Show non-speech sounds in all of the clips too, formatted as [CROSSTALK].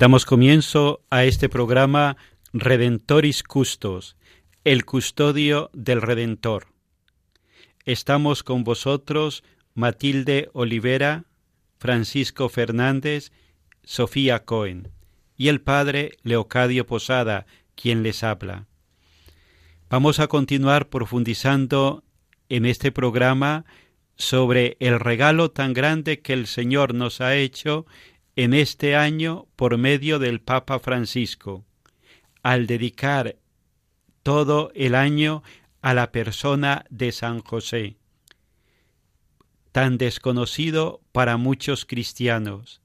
Damos comienzo a este programa Redentoris Custos, el custodio del Redentor. Estamos con vosotros Matilde Olivera, Francisco Fernández, Sofía Cohen y el Padre Leocadio Posada, quien les habla. Vamos a continuar profundizando en este programa sobre el regalo tan grande que el Señor nos ha hecho en este año por medio del Papa Francisco, al dedicar todo el año a la persona de San José, tan desconocido para muchos cristianos.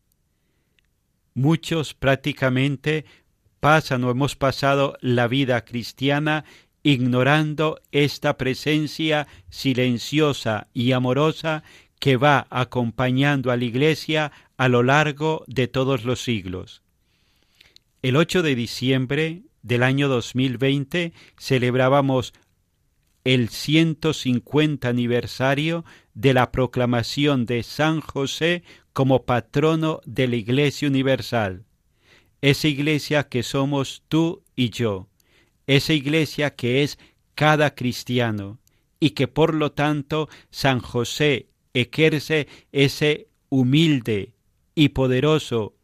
Muchos prácticamente pasan o hemos pasado la vida cristiana ignorando esta presencia silenciosa y amorosa que va acompañando a la Iglesia a lo largo de todos los siglos. El 8 de diciembre del año 2020 celebrábamos el 150 aniversario de la proclamación de San José como patrono de la Iglesia Universal, esa iglesia que somos tú y yo, esa iglesia que es cada cristiano y que por lo tanto San José ejerce ese humilde y poderoso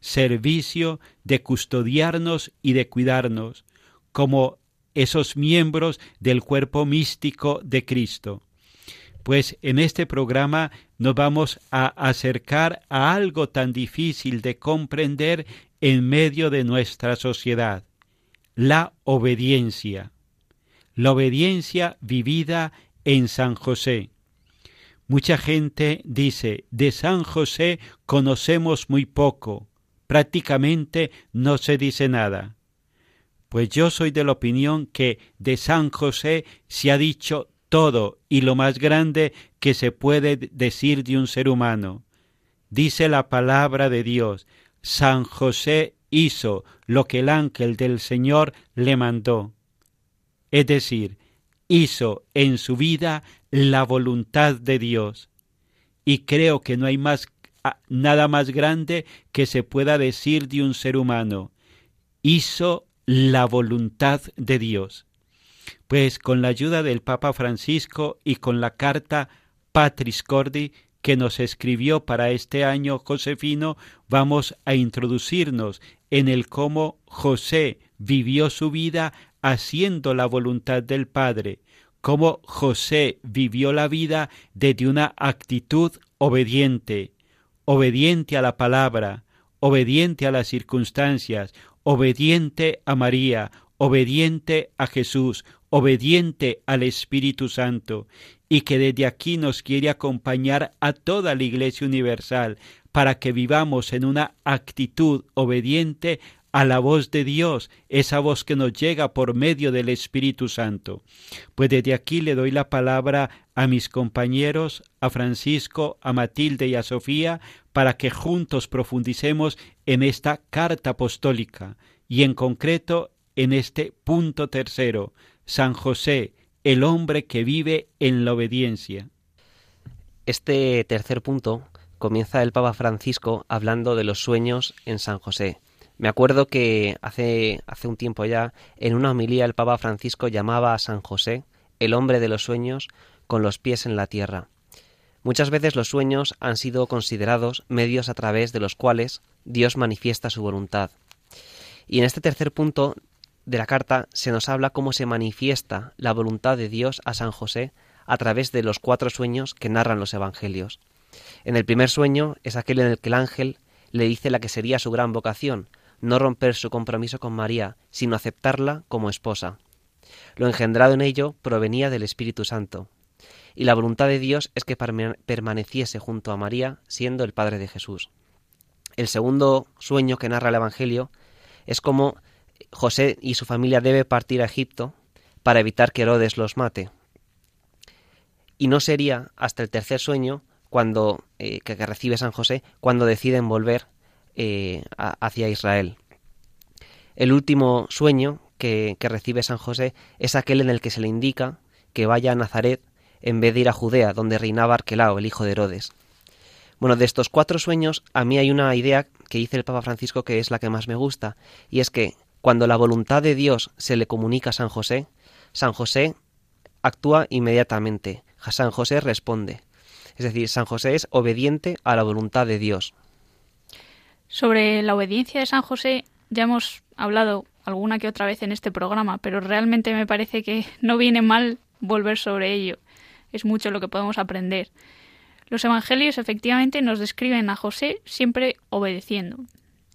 servicio de custodiarnos y de cuidarnos como esos miembros del cuerpo místico de Cristo. Pues en este programa nos vamos a acercar a algo tan difícil de comprender en medio de nuestra sociedad, la obediencia, la obediencia vivida en San José. Mucha gente dice, de San José conocemos muy poco, prácticamente no se dice nada. Pues yo soy de la opinión que de San José se ha dicho todo y lo más grande que se puede decir de un ser humano. Dice la palabra de Dios, San José hizo lo que el ángel del Señor le mandó. Es decir, hizo en su vida la voluntad de Dios. Y creo que no hay más nada más grande que se pueda decir de un ser humano. Hizo la voluntad de Dios. Pues con la ayuda del Papa Francisco y con la carta Patris Cordi que nos escribió para este año Josefino, vamos a introducirnos en el cómo José vivió su vida haciendo la voluntad del Padre, cómo José vivió la vida desde una actitud obediente, obediente a la palabra, obediente a las circunstancias, obediente a María, obediente a Jesús, obediente al Espíritu Santo, y que desde aquí nos quiere acompañar a toda la Iglesia Universal para que vivamos en una actitud obediente a la voz de Dios, esa voz que nos llega por medio del Espíritu Santo. Pues desde aquí le doy la palabra a mis compañeros, a Francisco, a Matilde y a Sofía, para que juntos profundicemos en esta carta apostólica y en concreto en este punto tercero, San José, el hombre que vive en la obediencia. Este tercer punto comienza el Papa Francisco hablando de los sueños en San José. Me acuerdo que hace, hace un tiempo ya, en una homilía, el Papa Francisco llamaba a San José el hombre de los sueños con los pies en la tierra. Muchas veces los sueños han sido considerados medios a través de los cuales Dios manifiesta su voluntad. Y en este tercer punto de la carta se nos habla cómo se manifiesta la voluntad de Dios a San José a través de los cuatro sueños que narran los Evangelios. En el primer sueño es aquel en el que el ángel le dice la que sería su gran vocación, no romper su compromiso con María, sino aceptarla como esposa. Lo engendrado en ello provenía del Espíritu Santo, y la voluntad de Dios es que permaneciese junto a María, siendo el Padre de Jesús. El segundo sueño que narra el Evangelio es como José y su familia debe partir a Egipto para evitar que Herodes los mate. Y no sería hasta el tercer sueño cuando eh, que, recibe San José cuando deciden volver eh, hacia Israel. El último sueño que, que, recibe San José es aquel en el que se le indica que vaya a Nazaret en vez de ir a Judea, donde reinaba Arquelao, el hijo de Herodes. Bueno, de estos cuatro sueños, a mí hay una idea que dice el Papa Francisco que es la que más me gusta, y es que cuando la voluntad de Dios se le comunica a San José, San José actúa inmediatamente, San José responde. Es decir, San José es obediente a la voluntad de Dios. Sobre la obediencia de San José ya hemos hablado alguna que otra vez en este programa, pero realmente me parece que no viene mal volver sobre ello. Es mucho lo que podemos aprender. Los evangelios efectivamente nos describen a José siempre obedeciendo.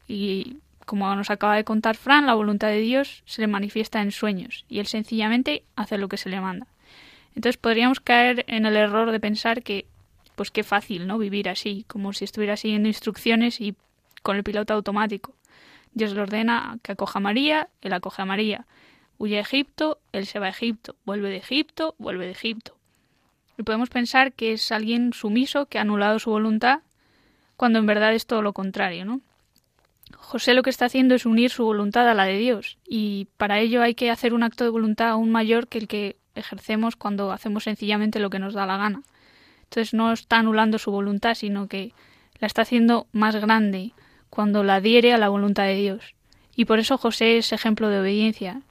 Y como nos acaba de contar Fran, la voluntad de Dios se le manifiesta en sueños y él sencillamente hace lo que se le manda. Entonces podríamos caer en el error de pensar que pues qué fácil, ¿no? Vivir así, como si estuviera siguiendo instrucciones y con el piloto automático. Dios le ordena que acoja a María, él acoge a María. Huye a Egipto, él se va a Egipto. Vuelve de Egipto, vuelve de Egipto. Y podemos pensar que es alguien sumiso que ha anulado su voluntad, cuando en verdad es todo lo contrario, ¿no? José lo que está haciendo es unir su voluntad a la de Dios, y para ello hay que hacer un acto de voluntad aún mayor que el que ejercemos cuando hacemos sencillamente lo que nos da la gana. Entonces no está anulando su voluntad, sino que la está haciendo más grande cuando la adhiere a la voluntad de Dios. Y por eso José es ejemplo de obediencia.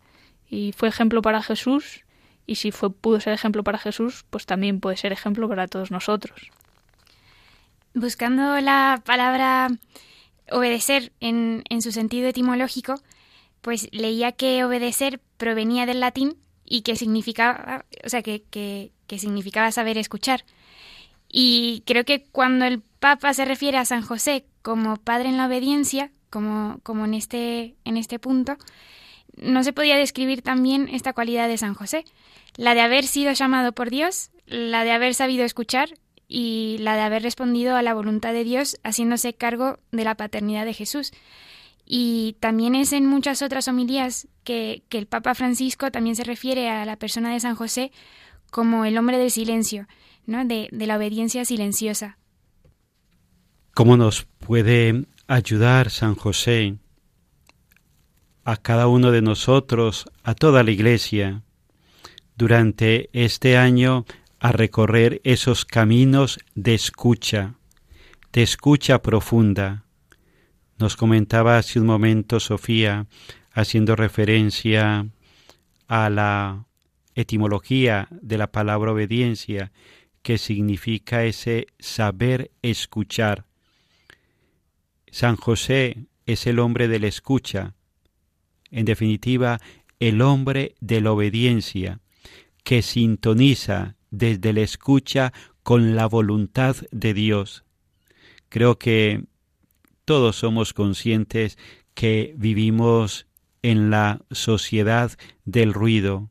Y fue ejemplo para Jesús, y si fue, pudo ser ejemplo para Jesús, pues también puede ser ejemplo para todos nosotros. Buscando la palabra obedecer en, en su sentido etimológico, pues leía que obedecer provenía del latín y que significaba, o sea, que, que, que significaba saber escuchar. Y creo que cuando el Papa se refiere a San José como padre en la obediencia, como, como en, este, en este punto, no se podía describir también esta cualidad de San José, la de haber sido llamado por Dios, la de haber sabido escuchar y la de haber respondido a la voluntad de Dios haciéndose cargo de la paternidad de Jesús. Y también es en muchas otras homilías que, que el Papa Francisco también se refiere a la persona de San José como el hombre del silencio, de, de la obediencia silenciosa. ¿Cómo nos puede ayudar San José a cada uno de nosotros, a toda la Iglesia, durante este año a recorrer esos caminos de escucha, de escucha profunda. Nos comentaba hace un momento Sofía, haciendo referencia a la etimología de la palabra obediencia, que significa ese saber escuchar. San José es el hombre de la escucha, en definitiva, el hombre de la obediencia, que sintoniza desde la escucha con la voluntad de Dios. Creo que todos somos conscientes que vivimos en la sociedad del ruido,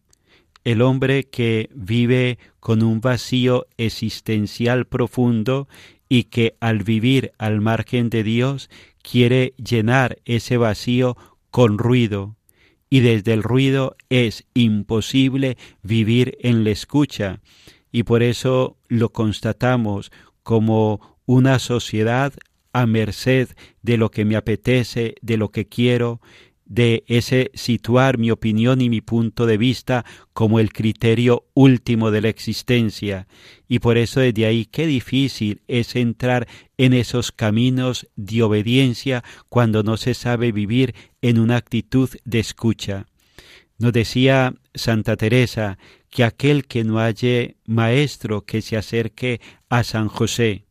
el hombre que vive con un vacío existencial profundo y que al vivir al margen de Dios quiere llenar ese vacío con ruido, y desde el ruido es imposible vivir en la escucha, y por eso lo constatamos como una sociedad a merced de lo que me apetece, de lo que quiero, de ese situar mi opinión y mi punto de vista como el criterio último de la existencia. Y por eso desde ahí qué difícil es entrar en esos caminos de obediencia cuando no se sabe vivir en una actitud de escucha. Nos decía Santa Teresa que aquel que no halle maestro que se acerque a San José,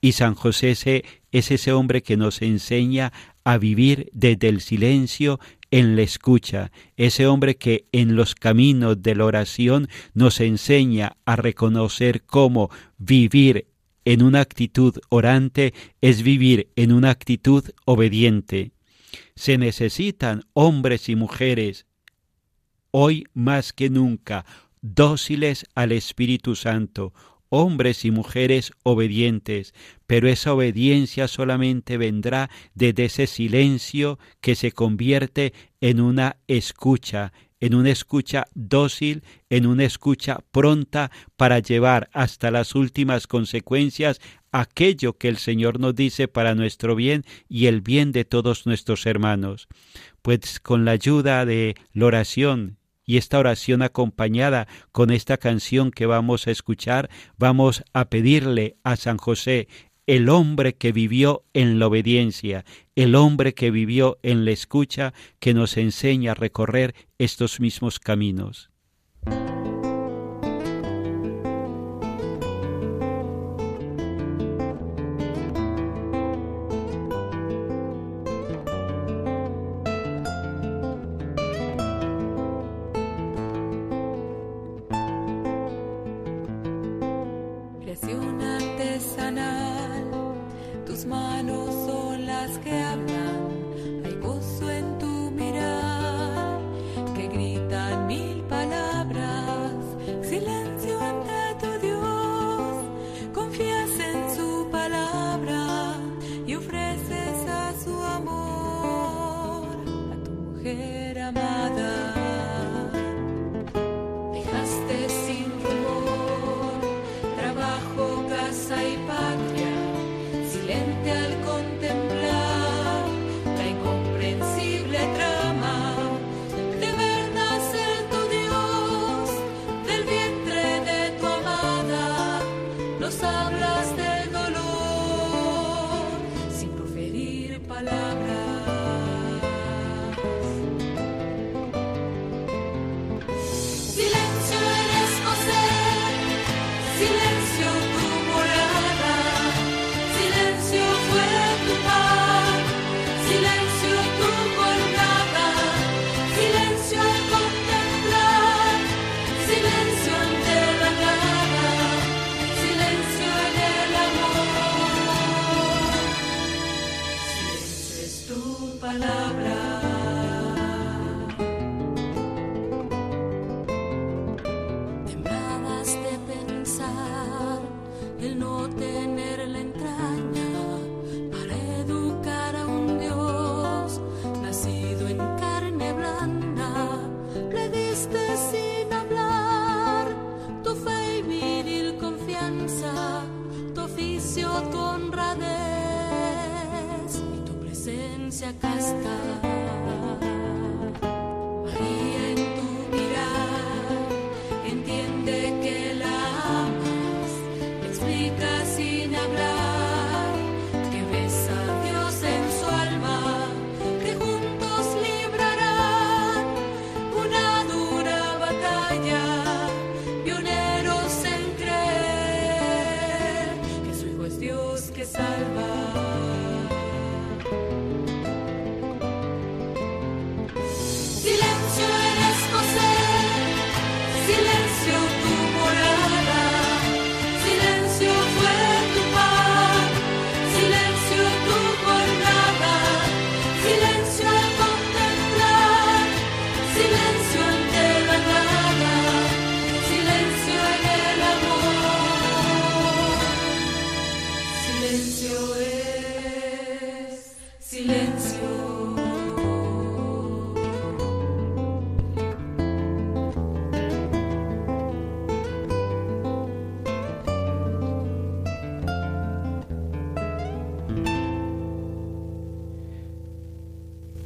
y San José es ese hombre que nos enseña a vivir desde el silencio en la escucha, ese hombre que en los caminos de la oración nos enseña a reconocer cómo vivir en una actitud orante es vivir en una actitud obediente. Se necesitan hombres y mujeres, hoy más que nunca, dóciles al Espíritu Santo, hombres y mujeres obedientes, pero esa obediencia solamente vendrá desde ese silencio que se convierte en una escucha, en una escucha dócil, en una escucha pronta para llevar hasta las últimas consecuencias aquello que el Señor nos dice para nuestro bien y el bien de todos nuestros hermanos. Pues con la ayuda de la oración y esta oración acompañada con esta canción que vamos a escuchar, vamos a pedirle a San José, el hombre que vivió en la obediencia, el hombre que vivió en la escucha, que nos enseña a recorrer estos mismos caminos. silente Silencio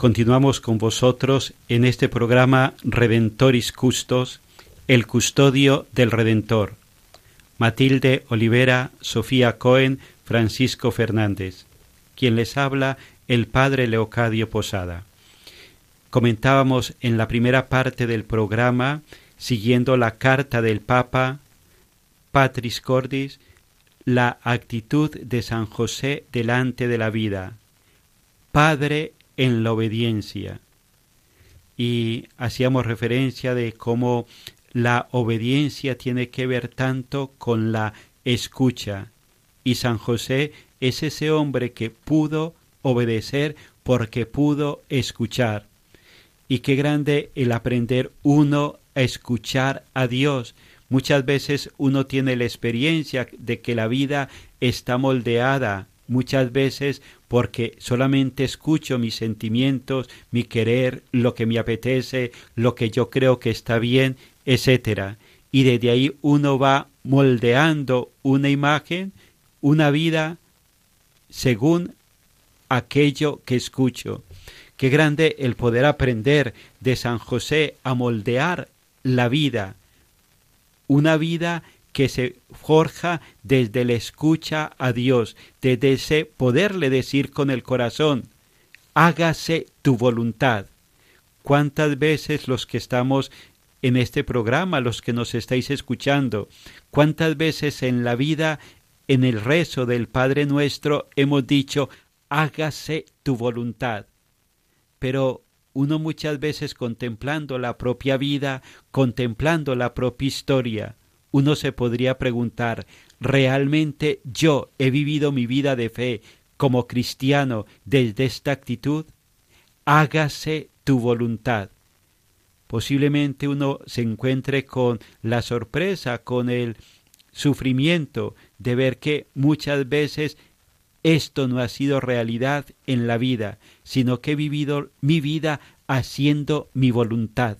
Continuamos con vosotros en este programa Redentoris Custos, el custodio del Redentor. Matilde Olivera, Sofía Cohen, Francisco Fernández. Quien les habla, el padre Leocadio Posada. Comentábamos en la primera parte del programa, siguiendo la carta del Papa Patris Cordis, la actitud de San José delante de la vida. Padre en la obediencia. Y hacíamos referencia de cómo la obediencia tiene que ver tanto con la escucha. Y San José es ese hombre que pudo obedecer porque pudo escuchar. Y qué grande el aprender uno a escuchar a Dios. Muchas veces uno tiene la experiencia de que la vida está moldeada muchas veces porque solamente escucho mis sentimientos, mi querer, lo que me apetece, lo que yo creo que está bien, etcétera. Y desde ahí uno va moldeando una imagen, una vida según aquello que escucho. Qué grande el poder aprender de San José a moldear la vida, una vida que se forja desde la escucha a Dios, desde ese poderle decir con el corazón, hágase tu voluntad. ¿Cuántas veces los que estamos en este programa, los que nos estáis escuchando, cuántas veces en la vida, en el rezo del Padre nuestro, hemos dicho, hágase tu voluntad? Pero uno muchas veces contemplando la propia vida, contemplando la propia historia, uno se podría preguntar, ¿realmente yo he vivido mi vida de fe como cristiano desde esta actitud? Hágase tu voluntad. Posiblemente uno se encuentre con la sorpresa, con el sufrimiento de ver que muchas veces esto no ha sido realidad en la vida, sino que he vivido mi vida haciendo mi voluntad.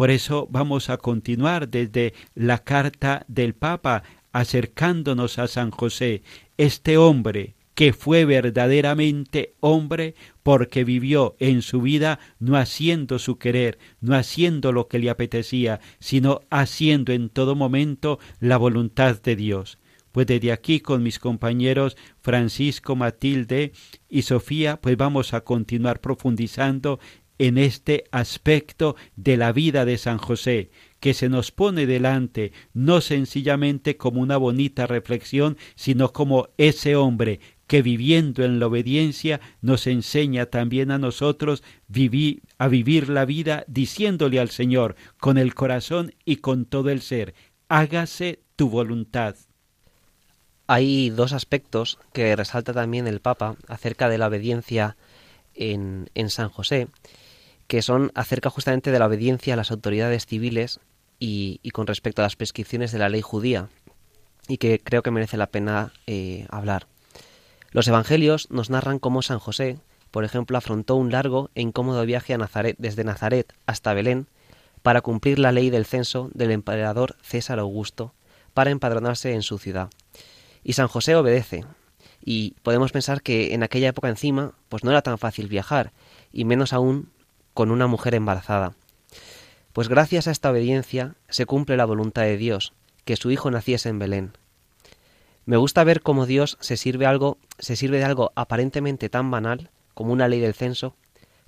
Por eso vamos a continuar desde la carta del Papa acercándonos a San José, este hombre que fue verdaderamente hombre porque vivió en su vida no haciendo su querer, no haciendo lo que le apetecía, sino haciendo en todo momento la voluntad de Dios. Pues desde aquí con mis compañeros Francisco, Matilde y Sofía, pues vamos a continuar profundizando en este aspecto de la vida de San José, que se nos pone delante no sencillamente como una bonita reflexión, sino como ese hombre que viviendo en la obediencia nos enseña también a nosotros a vivir la vida diciéndole al Señor con el corazón y con todo el ser, hágase tu voluntad. Hay dos aspectos que resalta también el Papa acerca de la obediencia en, en San José que son acerca justamente de la obediencia a las autoridades civiles y, con respecto a las prescripciones de la ley judía, y que creo que merece la pena eh, hablar. Los evangelios nos narran cómo San José, por ejemplo, afrontó un largo e incómodo viaje a Nazaret, desde Nazaret hasta Belén para cumplir la ley del censo del emperador César Augusto, para empadronarse en su ciudad. Y San José obedece, y podemos pensar que en aquella época encima, pues no era tan fácil viajar, y menos aún con una mujer embarazada. Pues gracias a esta obediencia se cumple la voluntad de Dios, que su hijo naciese en Belén. Me gusta ver cómo Dios se sirve algo, se sirve de algo aparentemente tan banal como una ley del censo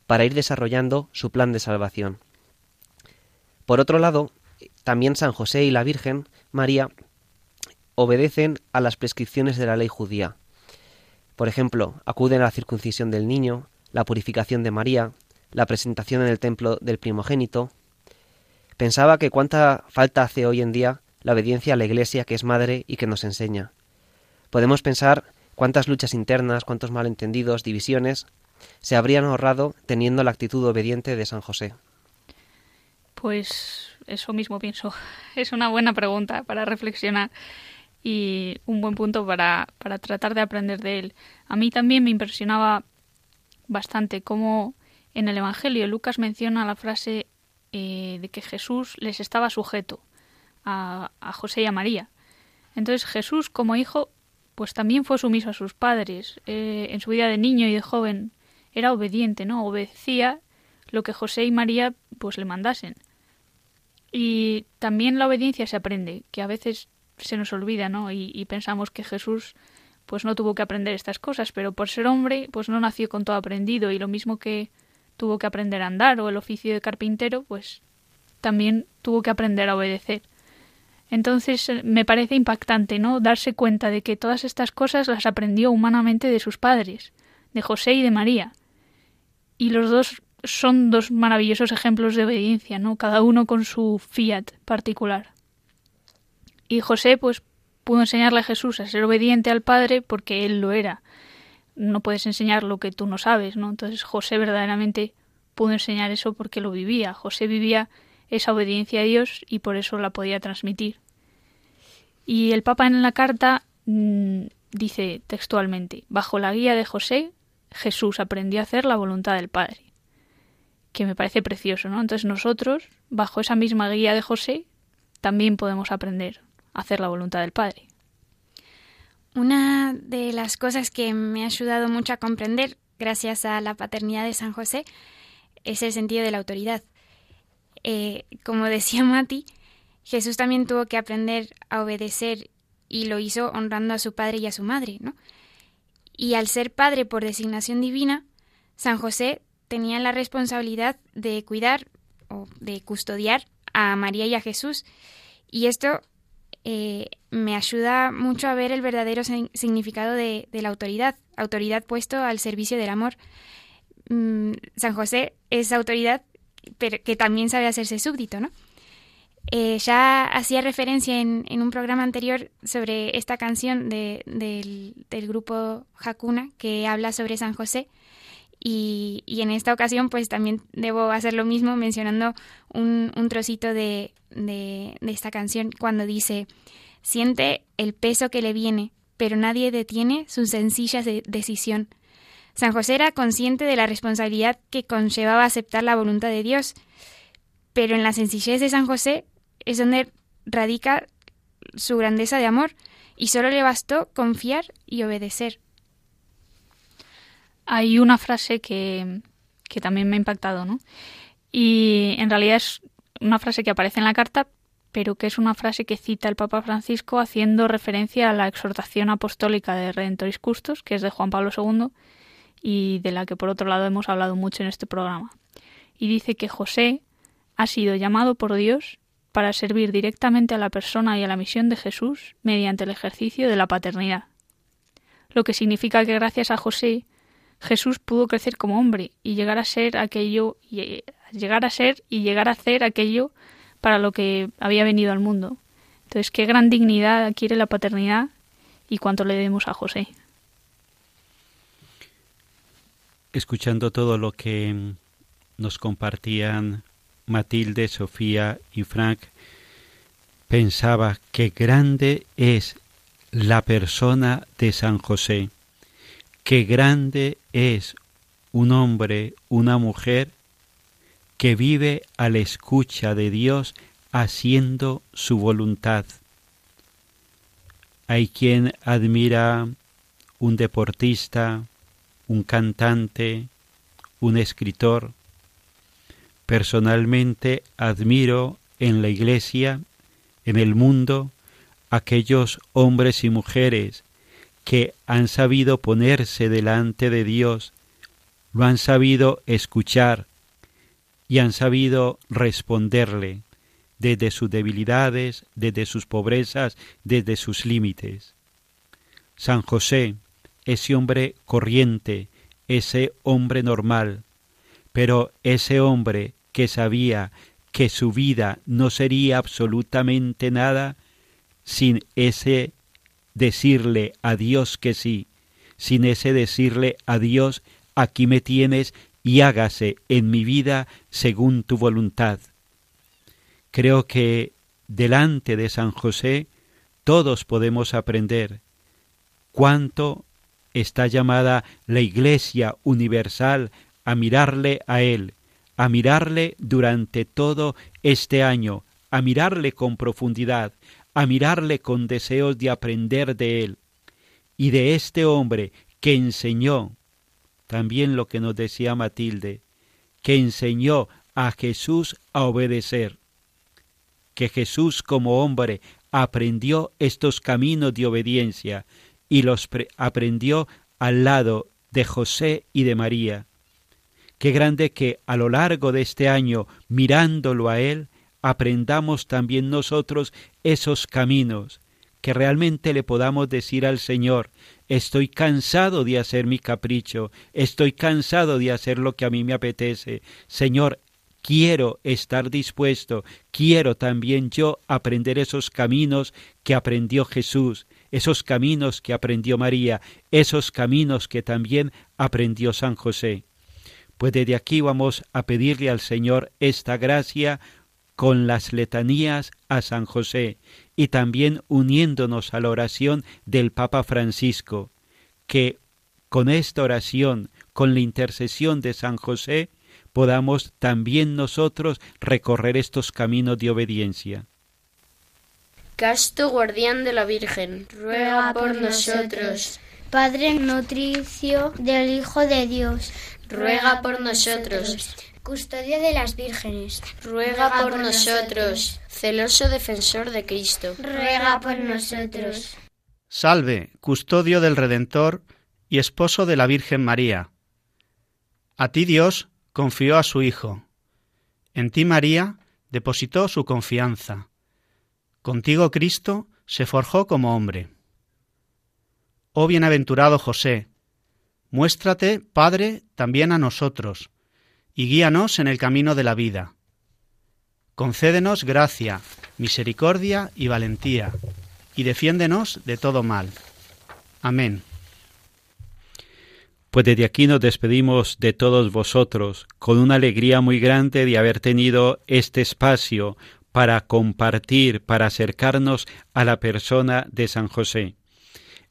para ir desarrollando su plan de salvación. Por otro lado, también San José y la Virgen María obedecen a las prescripciones de la ley judía. Por ejemplo, acuden a la circuncisión del niño, la purificación de María, la presentación en el templo del primogénito. Pensaba que cuánta falta hace hoy en día la obediencia a la Iglesia que es madre y que nos enseña. Podemos pensar cuántas luchas internas, cuántos malentendidos, divisiones se habrían ahorrado teniendo la actitud obediente de San José. Pues eso mismo pienso. [LAUGHS] Es una buena pregunta para reflexionar y un buen punto para, para tratar de aprender de él. A mí también me impresionaba bastante cómo en el Evangelio Lucas menciona la frase eh, de que Jesús les estaba sujeto a, a José y a María. Entonces Jesús como hijo pues también fue sumiso a sus padres. Eh, en su vida de niño y de joven era obediente, ¿no? Obedecía lo que José y María pues le mandasen. Y también la obediencia se aprende, que a veces se nos olvida, ¿no? Y, y, pensamos que Jesús pues no tuvo que aprender estas cosas, pero por ser hombre pues no nació con todo aprendido y lo mismo que tuvo que aprender a andar o el oficio de carpintero, pues también tuvo que aprender a obedecer. Entonces eh, me parece impactante, ¿no? Darse cuenta de que todas estas cosas las aprendió humanamente de sus padres, de José y de María. Y los dos son dos maravillosos ejemplos de obediencia, ¿no? Cada uno con su fiat particular. Y José, pues, pudo enseñarle a Jesús a ser obediente al Padre porque él lo era. No puedes enseñar lo que tú no sabes, ¿no? Entonces José verdaderamente pudo enseñar eso porque lo vivía. José vivía esa obediencia a Dios y por eso la podía transmitir. Y el Papa en la carta mmm, dice textualmente, bajo la guía de José, Jesús aprendió a hacer la voluntad del Padre. Que me parece precioso, ¿no? Entonces nosotros, bajo esa misma guía de José, también podemos aprender a hacer la voluntad del Padre. Una de las cosas que me ha ayudado mucho a comprender, gracias a la paternidad de San José, es el sentido de la autoridad. Eh, como [LAUGHS] decía Mati, Jesús también tuvo que aprender a obedecer y lo hizo honrando a su padre y a su madre, ¿no? Y al ser padre por designación divina, San José tenía la responsabilidad de cuidar o de custodiar a María y a Jesús. Y esto eh, me ayuda mucho a ver el verdadero significado de, la autoridad, autoridad puesto al servicio del amor. Mm, San José es autoridad, pero que también sabe hacerse súbdito, ¿no? Eh, ya hacía referencia en, un programa anterior sobre esta canción de, del, del, grupo Hakuna que habla sobre San José y, en esta ocasión pues también debo hacer lo mismo mencionando un, trocito de, de, esta canción cuando dice siente el peso que le viene pero nadie detiene su sencilla de decisión. San José era consciente de la responsabilidad que conllevaba aceptar la voluntad de Dios, pero en la sencillez de San José es donde radica su grandeza de amor, y solo le bastó confiar y obedecer. Hay una frase que, que también me ha impactado, ¿no? Y en realidad es una frase que aparece en la carta, pero que es una frase que cita el Papa Francisco haciendo referencia a la exhortación apostólica de Redentoris Custos, que es de Juan Pablo II, y de la que por otro lado hemos hablado mucho en este programa. Y dice que José ha sido llamado por Dios para servir directamente a la persona y a la misión de Jesús mediante el ejercicio de la paternidad. Lo que significa que gracias a José Jesús pudo crecer como hombre y llegar a ser aquello y llegar a ser y llegar a hacer aquello para lo que había venido al mundo. Entonces, qué gran dignidad adquiere la paternidad y cuánto le debemos a José. Escuchando todo lo que nos compartían Matilde, Sofía y Frank, pensaba que grande es la persona de San José, que grande es un hombre, una mujer que vive a la escucha de Dios haciendo su voluntad. Hay quien admira un deportista, un cantante, un escritor, Personalmente admiro en la Iglesia, en el mundo, aquellos hombres y mujeres que han sabido ponerse delante de Dios, lo han sabido escuchar y han sabido responderle desde sus debilidades, desde sus pobrezas, desde sus límites. San José, ese hombre corriente, ese hombre normal, pero ese hombre que sabía que su vida no sería absolutamente nada sin ese decirle a Dios que sí, sin ese decirle a Dios, aquí me tienes y hágase en mi vida según tu voluntad. Creo que delante de San José todos podemos aprender cuánto está llamada la Iglesia universal a mirarle a Él, a mirarle durante todo este año, a mirarle con profundidad, a mirarle con deseos de aprender de Él. Y de este hombre que enseñó, también lo que nos decía Matilde, que enseñó a Jesús a obedecer, que Jesús como hombre aprendió estos caminos de obediencia y los aprendió al lado de José y de María. Qué grande que a lo largo de este año, mirándolo a Él, aprendamos también nosotros esos caminos, que realmente le podamos decir al Señor, estoy cansado de hacer mi capricho, estoy cansado de hacer lo que a mí me apetece. Señor, quiero estar dispuesto, quiero también yo aprender esos caminos que aprendió Jesús, esos caminos que aprendió María, esos caminos que también aprendió San José. Pues desde aquí vamos a pedirle al Señor esta gracia con las letanías a San José y también uniéndonos a la oración del Papa Francisco, que con esta oración, con la intercesión de San José, podamos también nosotros recorrer estos caminos de obediencia. Casto guardián de la Virgen, ruega por nosotros. Padre nutricio del Hijo de Dios, ruega por nosotros. Custodio de las vírgenes, ruega por nosotros. Celoso defensor de Cristo, ruega por nosotros. Salve, custodio del Redentor y esposo de la Virgen María. A ti Dios confió a su Hijo. En ti María depositó su confianza. Contigo Cristo se forjó como hombre. Oh bienaventurado José, muéstrate, Padre, también a nosotros, y guíanos en el camino de la vida. Concédenos gracia, misericordia y valentía, y defiéndenos de todo mal. Amén. Pues desde aquí nos despedimos de todos vosotros, con una alegría muy grande de haber tenido este espacio para compartir, para acercarnos a la persona de San José.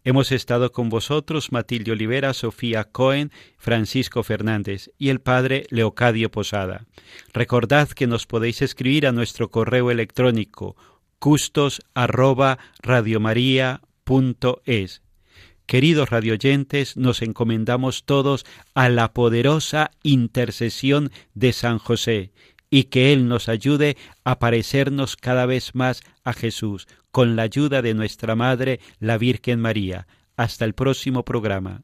Hemos estado con vosotros Matilde Olivera, Sofía Cohen, Francisco Fernández y el Padre Leocadio Posada. Recordad que nos podéis escribir a nuestro correo electrónico custos Queridos radioyentes, nos encomendamos todos a la poderosa intercesión de San José y que Él nos ayude a parecernos cada vez más a Jesús, con la ayuda de nuestra Madre, la Virgen María. Hasta el próximo programa.